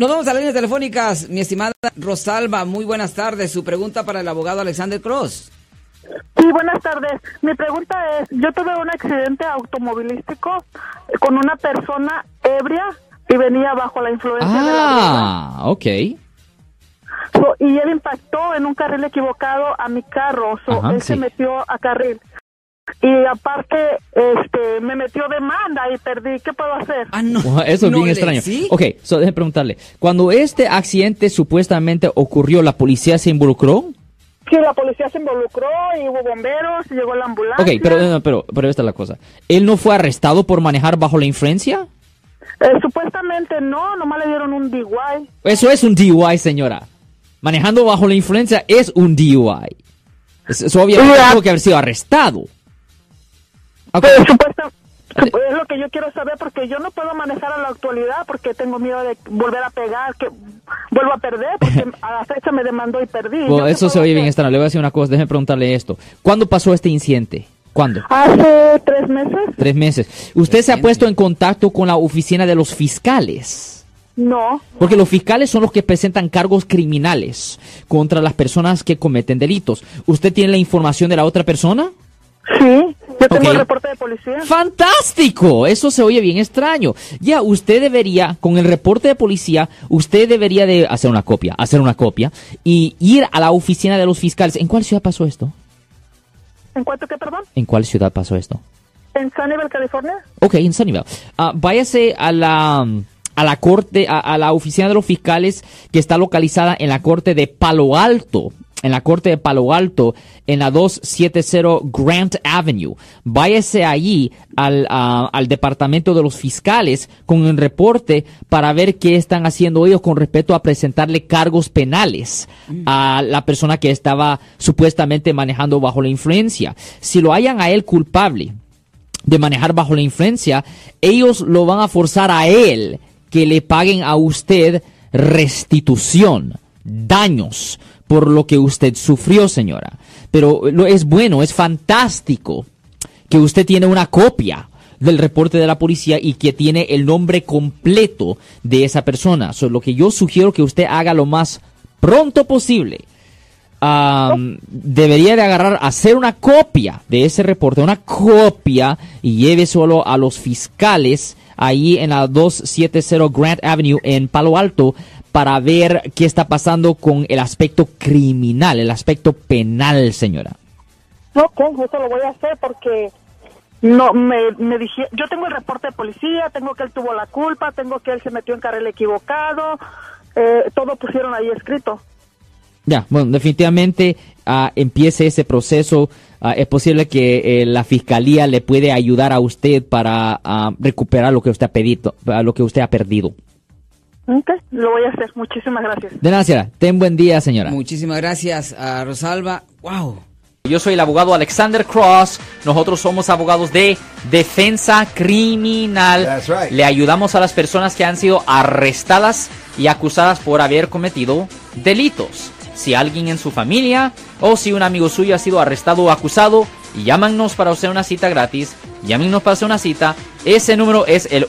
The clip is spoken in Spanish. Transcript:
Nos vamos a las líneas telefónicas, mi estimada Rosalba. Muy buenas tardes. Su pregunta para el abogado Alexander Cross. Sí, buenas tardes. Mi pregunta es, yo tuve un accidente automovilístico con una persona ebria y venía bajo la influencia de la Ah, ok. So, y él impactó en un carril equivocado a mi carro. So, Ajá, él se metió a carril. Y aparte, este, metió demanda y perdí. ¿Qué puedo hacer? Ah, no. Wow, Eso es No bien le- extraño. ¿sí? Ok, so déjeme preguntarle. Cuando este accidente supuestamente ocurrió, ¿la policía se involucró? Sí, la policía se involucró y hubo bomberos y llegó la ambulancia. Ok, pero, no, pero, pero esta es la cosa. ¿Él no fue arrestado por manejar bajo la influencia? Eh, supuestamente no, nomás le dieron un DUI. Eso es un DUI, señora. Manejando bajo la influencia es un DUI. Es- Eso obviamente tuvo que haber sido arrestado. Ok. Pues, supuesta- sup- es lo que yo quiero saber porque yo no puedo manejar a la actualidad porque tengo miedo de volver a pegar, que vuelvo a perder porque a la fecha me demandó y perdí. Bueno, ¿Yo qué eso se oye bien extraño. Le voy a decir una cosa, déjeme preguntarle esto. ¿Cuándo pasó este incidente? ¿Cuándo? Hace tres meses. Tres meses. ¿Usted se ha puesto en contacto con la oficina de los fiscales? No. Porque los fiscales son los que presentan cargos criminales contra las personas que cometen delitos. ¿Usted tiene la información de la otra persona? Sí, yo tengo el reporte de policía. ¡Fantástico! Eso se oye bien extraño. Ya, usted debería, con el reporte de policía, usted debería de hacer una copia, hacer una copia y ir a la oficina de los fiscales. ¿En cuál ciudad pasó esto? ¿En cuánto que, perdón? ¿En cuál ciudad pasó esto? ¿En Sunnyvale, California? Ok, en Sunnyvale. Ah, váyase a la, a la corte, a, a la oficina de los fiscales que está localizada en la corte de Palo Alto. En la corte de Palo Alto, en la 270 Grant Avenue. Váyase allí al, al departamento de los fiscales con el reporte para ver qué están haciendo ellos con respecto a presentarle cargos penales a la persona que estaba supuestamente manejando bajo la influencia. Si lo hayan a él culpable, de manejar bajo la influencia, ellos lo van a forzar a él que le paguen a usted restitución, daños por lo que usted sufrió, señora. Pero lo es bueno, es fantástico que usted tiene una copia del reporte de la policía y que tiene el nombre completo de esa persona. So, lo que yo sugiero que usted haga lo más pronto posible am, debería de agarrar, hacer una copia de ese reporte, una copia y lleve solo a los fiscales ahí en la 270 Grant Avenue en Palo Alto para ver qué está pasando con el aspecto criminal, el aspecto penal, señora. Ok, eso lo voy a hacer porque no me, me dije, yo tengo el reporte de policía, tengo que él tuvo la culpa, tengo que él se metió en carril equivocado, eh, todo pusieron ahí escrito. Ya, bueno, definitivamente ah, empiece ese proceso. Ah, es posible que eh, la fiscalía le puede ayudar a usted para ah, recuperar lo que usted ha pedido, lo que usted ha perdido. Lo voy a hacer. Muchísimas gracias. De nada, señora. Ten buen día, señora. Muchísimas gracias a Rosalba. Wow. Yo soy el abogado Alexander Cross. Nosotros somos abogados de defensa criminal. That's right. Le ayudamos a las personas que han sido arrestadas y acusadas por haber cometido delitos. Si alguien en su familia o si un amigo suyo ha sido arrestado o acusado, llámanos para hacer una cita gratis. Llámenos para hacer una cita. Ese número es el